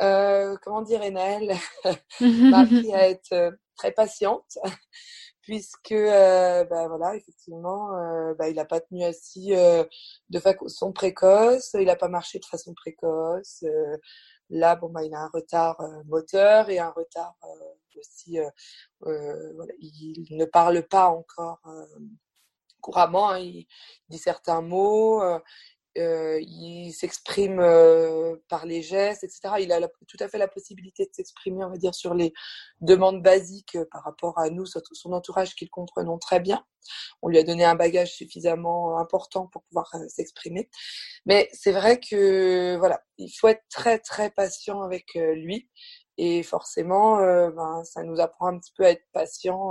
Euh, comment dire, Enel (laughs) m'a appris à être très patiente, puisque, euh, bah, voilà, effectivement, euh, bah, il n'a pas tenu assis euh, de façon précoce, il n'a pas marché de façon précoce. là, bon, bah, il a un retard moteur et un retard aussi, voilà, il, ne parle pas encore couramment, hein, il dit certains mots, euh, il s'exprime euh, par les gestes, etc. Il a tout à fait la possibilité de s'exprimer, on va dire, sur les demandes basiques euh, par rapport à nous, son entourage qu'il comprenons très bien. On lui a donné un bagage suffisamment important pour pouvoir euh, s'exprimer. Mais c'est vrai que voilà, il faut être très très patient avec euh, lui et forcément, ben, ça nous apprend un petit peu à être patient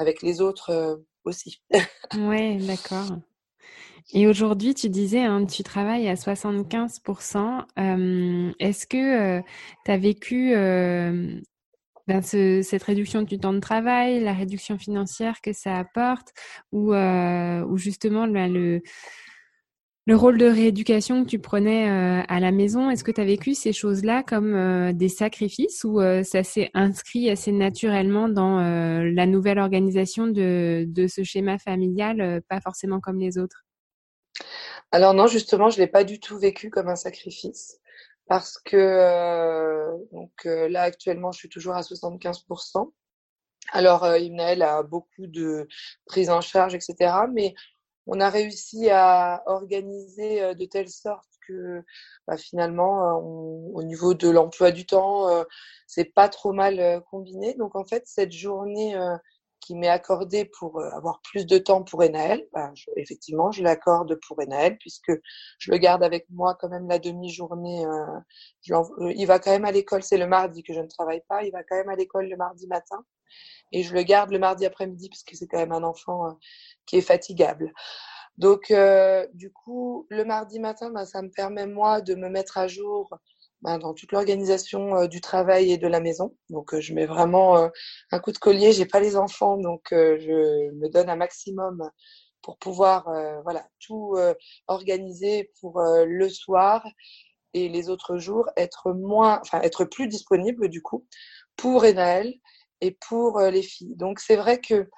avec les autres aussi. ouais, d'accord. Et aujourd'hui, tu disais, hein, tu travailles à 75%. Euh, Est-ce que tu as vécu ben, ce, cette réduction du temps de travail, la réduction financière que ça apporte, ou, ou justement le, le rôle de rééducation que tu prenais euh, à la maison, est-ce que tu as vécu ces choses-là comme euh, des sacrifices ou euh, ça s'est inscrit assez naturellement dans la nouvelle organisation de, ce schéma familial, pas forcément comme les autres? Alors non, justement, je l'ai pas du tout vécu comme un sacrifice parce que donc là actuellement, je suis toujours à 75%. Alors, Imnaël a beaucoup de prise en charge, etc. Mais on a réussi à organiser euh, de telle sorte que bah, finalement, euh, au niveau de l'emploi du temps, euh, c'est pas trop mal combiné. Donc en fait, cette journée qui m'est accordée pour avoir plus de temps pour Enaël, bah, effectivement, je l'accorde pour Enaël puisque je le garde avec moi quand même la demi-journée. il va quand même à l'école, c'est le mardi que je ne travaille pas, il va quand même à l'école le mardi matin et je le garde le mardi après-midi parce que c'est quand même un enfant euh, qui est fatigable. Donc, euh, du coup, le mardi matin, bah, ça me permet, moi, de me mettre à jour bah, dans toute l'organisation euh, du travail et de la maison. Donc, je mets vraiment un coup de collier. J'ai pas les enfants, donc je me donne un maximum pour pouvoir voilà, tout organiser pour le soir et les autres jours être moins, enfin être plus disponible du coup pour Enaël et pour euh, les filles. Donc c'est vrai que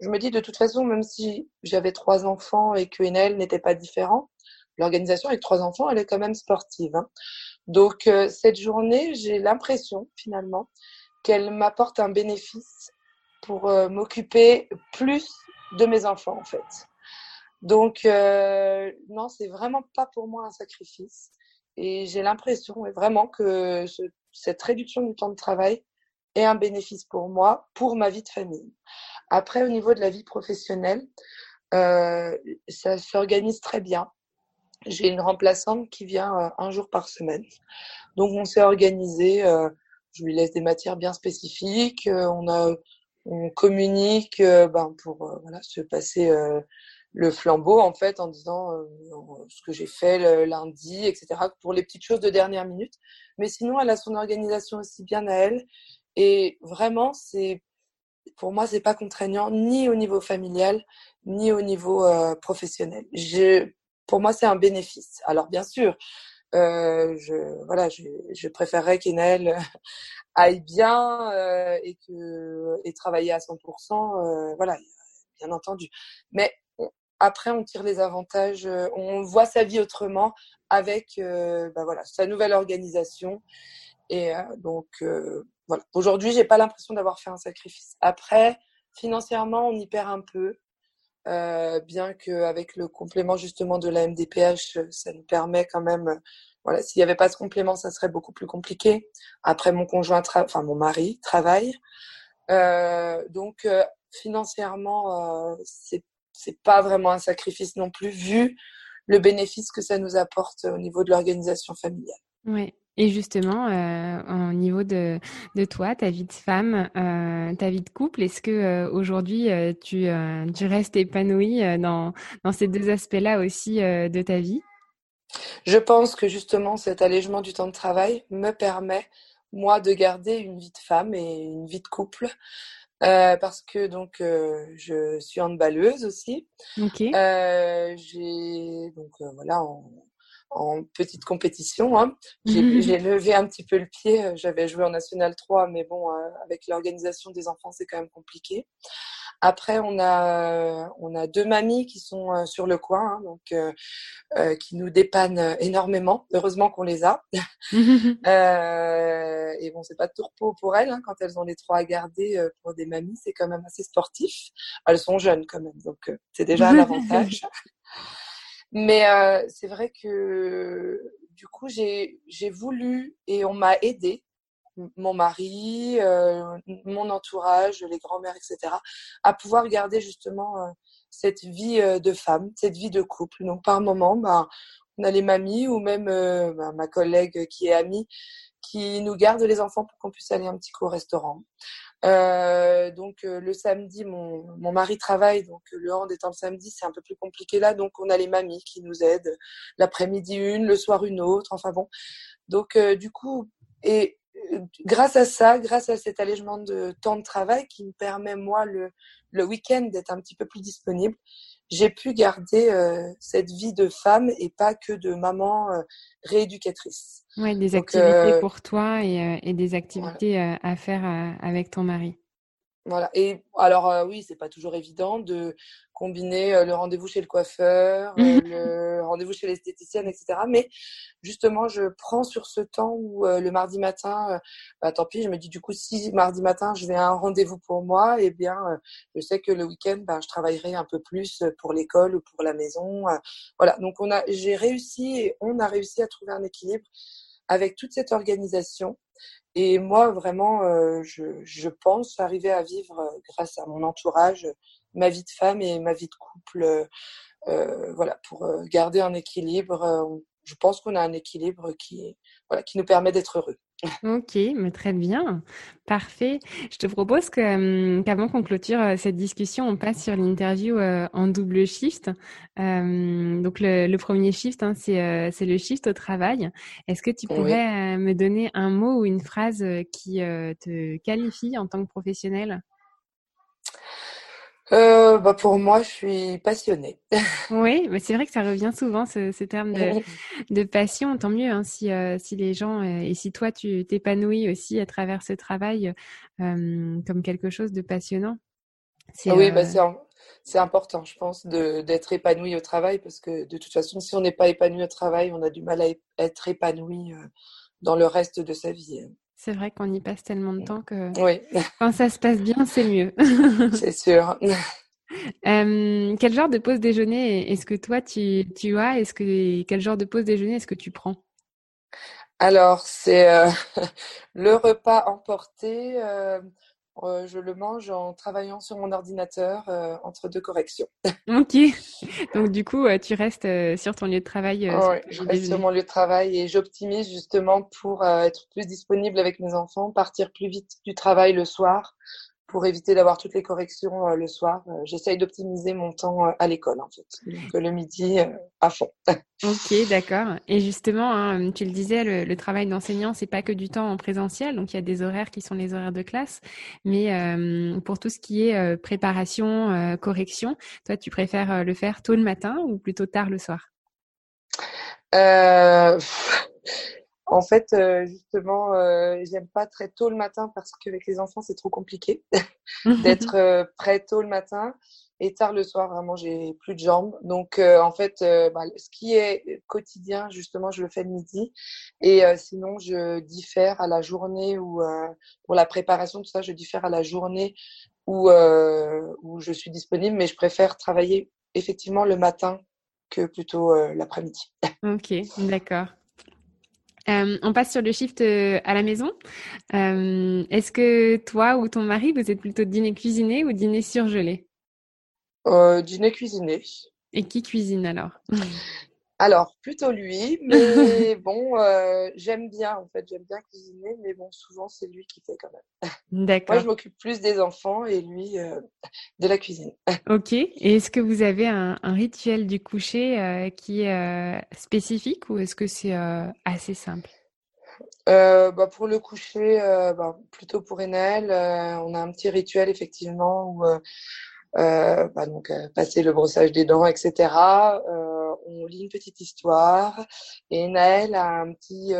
je me dis de toute façon, même si j'avais trois enfants et que Enel n'était pas différent, l'organisation avec trois enfants, elle est quand même sportive. Hein. Donc euh, cette journée, j'ai l'impression finalement qu'elle m'apporte un bénéfice pour euh, m'occuper plus de mes enfants en fait. Donc non, c'est vraiment pas pour moi un sacrifice. Et j'ai l'impression vraiment que ce, cette réduction du temps de travail et un bénéfice pour moi, pour ma vie de famille. Après, au niveau de la vie professionnelle, euh, ça s'organise très bien. J'ai une remplaçante qui vient euh, un jour par semaine. Donc, on s'est organisé. Euh, je lui laisse des matières bien spécifiques. Euh, on a, on communique ben, pour voilà se passer le flambeau en fait en disant ce que j'ai fait lundi, etc. Pour les petites choses de dernière minute. Mais sinon, elle a son organisation aussi bien à elle et vraiment, c'est pour moi, c'est pas contraignant ni au niveau familial ni au niveau euh, professionnel. Je, pour moi, c'est un bénéfice. Alors bien sûr, euh, je voilà, je, je préférerais qu'Enel (laughs) aille bien euh, et que et travailler à 100%. Euh, voilà, bien entendu. Mais après, on tire les avantages, euh, on voit sa vie autrement avec bah voilà sa nouvelle organisation. Et donc voilà. Aujourd'hui, j'ai pas l'impression d'avoir fait un sacrifice. Après, financièrement, on y perd un peu, euh, bien qu'avec le complément justement de la MDPH, ça nous permet quand même. Voilà, s'il n'y avait pas ce complément, ça serait beaucoup plus compliqué. Après, mon conjoint, enfin mon mari travaille, euh, donc euh, financièrement, euh, c'est c'est pas vraiment un sacrifice non plus, vu le bénéfice que ça nous apporte au niveau de l'organisation familiale. Oui. Et justement, euh, au niveau de, de toi, ta vie de femme, euh, ta vie de couple, est-ce que euh, aujourd'hui euh, tu, euh, tu restes épanouie dans, dans ces deux aspects-là aussi de ta vie? Je pense que justement cet allègement du temps de travail me permet moi de garder une vie de femme et une vie de couple. parce que donc je suis handballeuse aussi. Ok. j'ai donc voilà en, en petite compétition. Hein. J'ai levé un petit peu le pied. J'avais joué en National 3, mais bon, euh, avec l'organisation des enfants, c'est quand même compliqué. Après, on a, on a deux mamies qui sont euh, sur le coin, hein, donc euh, euh, qui nous dépannent énormément. Heureusement qu'on les a. (laughs) euh, et bon, c'est pas de tourpeau pour elles hein, quand elles ont les trois à garder pour des mamies. C'est quand même assez sportif. Elles sont jeunes quand même, donc c'est déjà un (laughs) avantage. Mais euh, c'est vrai que du coup, j'ai voulu et on m'a aidé, mon mari, euh, mon entourage, les grands-mères, etc., à pouvoir garder justement euh, cette vie euh, de femme, cette vie de couple. Donc par moment, bah, on a les mamies ou même bah, ma collègue qui est amie qui nous garde les enfants pour qu'on puisse aller un petit coup au restaurant. Euh, donc euh, le samedi, mon, mon mari travaille, donc le hand étant le samedi, c'est un peu plus compliqué là. Donc on a les mamies qui nous aident. L'après-midi une, le soir une autre. Enfin bon. Donc du coup, et grâce à ça, grâce à cet allègement de temps de travail qui me permet moi le, le week-end d'être un petit peu plus disponible, j'ai pu garder euh, cette vie de femme et pas que de maman euh, rééducatrice. Oui, des activités euh, pour toi et, et des activités à faire avec ton mari. Voilà. Et alors euh, oui, c'est pas toujours évident de combiner euh, le rendez-vous chez le coiffeur, euh, (laughs) le rendez-vous chez l'esthéticienne, etc. Mais justement, je prends sur ce temps où le mardi matin, bah, tant pis, je me dis du coup si mardi matin je vais à un rendez-vous pour moi, eh bien, je sais que le week-end, bah, je travaillerai un peu plus pour l'école ou pour la maison. voilà. Donc on a, j'ai réussi et on a réussi à trouver un équilibre avec toute cette organisation et moi, vraiment, euh, je, pense arriver à vivre, euh, grâce à mon entourage, ma vie de femme et ma vie de couple, euh, voilà, pour garder un équilibre. je pense qu'on a un équilibre qui, voilà, qui nous permet d'être heureux. Ok, mais très bien, parfait. Je te propose que, qu'avant qu'on clôture cette discussion, on passe sur l'interview en double shift. donc le, le, premier shift, hein, c'est, c'est le shift au travail. Est-ce que tu pourrais me donner un mot ou une phrase qui te qualifie en tant que professionnel euh, bah pour moi, je suis passionnée. oui, mais c'est vrai que ça revient souvent ce, ce terme de, de, passion. Tant mieux hein, si, euh, si les gens euh, et si toi tu t'épanouis aussi à travers ce travail euh, comme quelque chose de passionnant. Oui, bah c'est important, je pense, d'être épanoui au travail parce que de toute façon, si on n'est pas épanoui au travail, on a du mal à être épanoui dans le reste de sa vie. C'est vrai qu'on y passe tellement de temps que (laughs) quand ça se passe bien, c'est mieux. c'est sûr. (laughs) Euh, quel genre de pause déjeuner est-ce que toi tu, tu as? Est-ce que quel genre de pause déjeuner est-ce que tu prends? Alors c'est euh, (laughs) le repas emporté. Euh, euh, je le mange en travaillant sur mon ordinateur euh, entre deux corrections. (laughs) ok. Donc du coup, euh, tu restes sur ton lieu de travail. oui, je reste sur mon lieu de travail et j'optimise justement pour être plus disponible avec mes enfants, partir plus vite du travail le soir pour éviter d'avoir toutes les corrections le soir. J'essaye d'optimiser mon temps à l'école en fait. Donc le midi à fond. (laughs) Ok, d'accord. Et justement, hein, tu le disais, le, travail d'enseignant, c'est pas que du temps en présentiel, donc il y a des horaires qui sont les horaires de classe, mais euh, pour tout ce qui est euh, préparation, euh, correction, toi, tu préfères le faire tôt le matin ou plutôt tard le soir? En fait, justement, j'aime pas très tôt le matin parce qu'avec les enfants, c'est trop compliqué (laughs) d'être (laughs) prêt tôt le matin. Et tard le soir, vraiment, j'ai plus de jambes. Donc, euh, en fait, euh, bah, ce qui est quotidien, justement, je le fais le midi. Et euh, sinon, je diffère à la journée ou pour la préparation, tout ça, je diffère à la journée où, où je suis disponible. Mais je préfère travailler effectivement le matin que plutôt l'après-midi. Ok, d'accord. On passe sur le shift à la maison. Est-ce que toi ou ton mari, vous êtes plutôt dîner cuisiné ou dîner surgelé? Euh, dîner cuisiné. Et qui cuisine alors? (laughs) Alors, plutôt lui, mais (laughs) bon, euh, j'aime bien, en fait, j'aime bien cuisiner, mais bon, souvent, c'est lui qui fait quand même. D'accord. (laughs) Moi, je m'occupe plus des enfants et lui euh, de la cuisine. (laughs) Ok. Et est-ce que vous avez un, rituel du coucher euh, qui est spécifique ou est-ce que c'est assez simple? Bah, pour le coucher, bah, plutôt pour Enel, on a un petit rituel effectivement où bah donc passer le brossage des dents, etc. Euh, on lit une petite histoire et Naël a un petit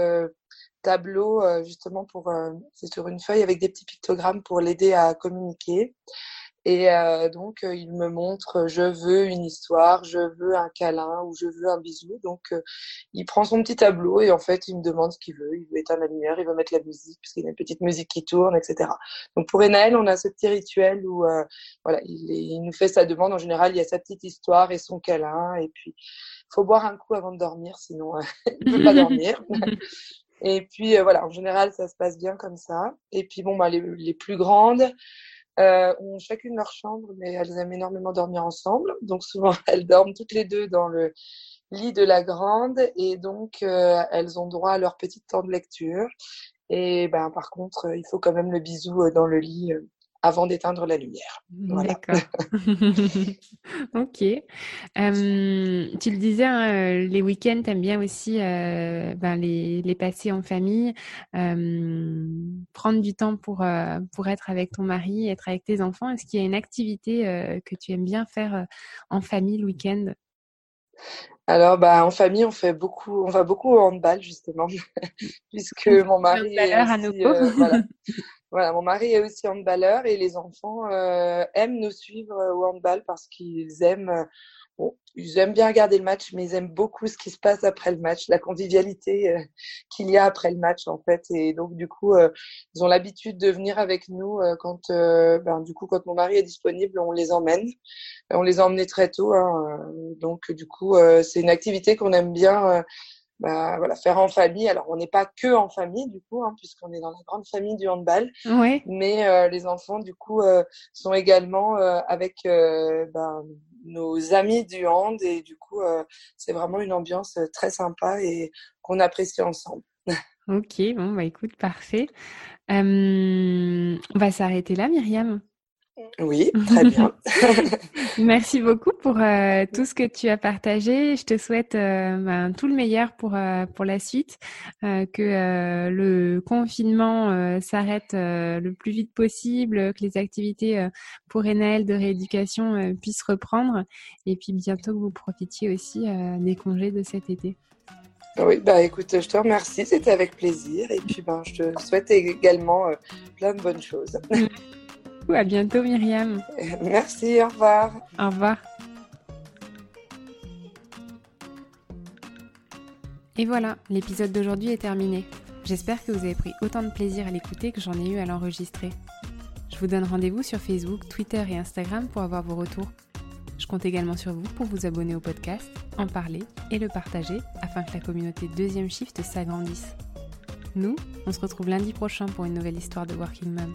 tableau justement pour c'est sur une feuille avec des petits pictogrammes pour l'aider à communiquer. Et euh, donc, euh, il me montre, je veux une histoire, je veux un câlin ou je veux un bisou. Donc, euh, il prend son petit tableau et en fait, il me demande ce qu'il veut. Il veut éteindre la lumière, il veut mettre la musique, parce qu'il y a une petite musique qui tourne, etc. Donc, pour Enaël, on a ce petit rituel où, voilà, il, il, nous fait sa demande. En général, il y a sa petite histoire et son câlin. Et puis, il faut boire un coup avant de dormir, sinon, (laughs) il ne peut pas dormir. (laughs) Et puis, voilà, en général, ça se passe bien comme ça. Et puis, bon, bah, les, les plus grandes, euh, ont chacune leur chambre, mais elles aiment énormément dormir ensemble. Donc souvent, (laughs) elles dorment toutes les deux dans le lit de la grande et donc euh, elles ont droit à leur petit temps de lecture. Et ben, par contre, il faut quand même le bisou dans le lit avant d'éteindre la lumière. D'accord. (laughs) ok. tu le disais, hein, euh, les week-ends, tu aimes bien aussi euh, ben, les, les, passer en famille, prendre du temps pour, euh, pour être avec ton mari, être avec tes enfants. Est-ce qu'il y a une activité que tu aimes bien faire en famille le week-end? Alors, bah, en famille, on fait beaucoup, on va beaucoup au handball justement, (laughs) puisque mon mari est aussi, voilà, (laughs) Mon mari est aussi handballeur et les enfants euh, aiment nous suivre euh, au handball parce qu'ils aiment, euh, ils aiment bien regarder le match, mais ils aiment beaucoup ce qui se passe après le match, la convivialité (laughs) qu'il y a après le match en fait. Et donc du coup, ils ont l'habitude de venir avec nous quand, ben, du coup, quand mon mari est disponible, on les emmène. On les a très tôt, hein, donc du coup, c'est une activité qu'on aime bien bah, voilà, faire en famille. Alors, on n'est pas que en famille, du coup, hein, puisqu'on est dans la grande famille du handball. Oui. Mais euh, les enfants, du coup, euh, sont également euh, avec ben, nos amis du hand. Et du coup, c'est vraiment une ambiance très sympa et qu'on apprécie ensemble. ok, bon, bah écoute, parfait. on va s'arrêter là, Myriam. Oui, (laughs) très bien. (laughs) Merci beaucoup pour euh, tout ce que tu as partagé. Je te souhaite euh, ben, tout le meilleur pour, euh, pour la suite, que le confinement s'arrête le plus vite possible, que les activités pour Enel de rééducation puissent reprendre et puis bientôt que vous profitiez aussi des congés de cet été. Oui, bah écoute, je te remercie, c'était avec plaisir et puis ben, je te souhaite également plein de bonnes choses. (laughs) À bientôt, Myriam. Merci, au revoir. Au revoir. Et voilà, l'épisode d'aujourd'hui est terminé. J'espère que vous avez pris autant de plaisir à l'écouter que j'en ai eu à l'enregistrer. Je vous donne rendez-vous sur Facebook, Twitter et Instagram pour avoir vos retours. Je compte également sur vous pour vous abonner au podcast, en parler et le partager afin que la communauté Deuxième Shift s'agrandisse. Nous, on se retrouve lundi prochain pour une nouvelle histoire de Working Mom.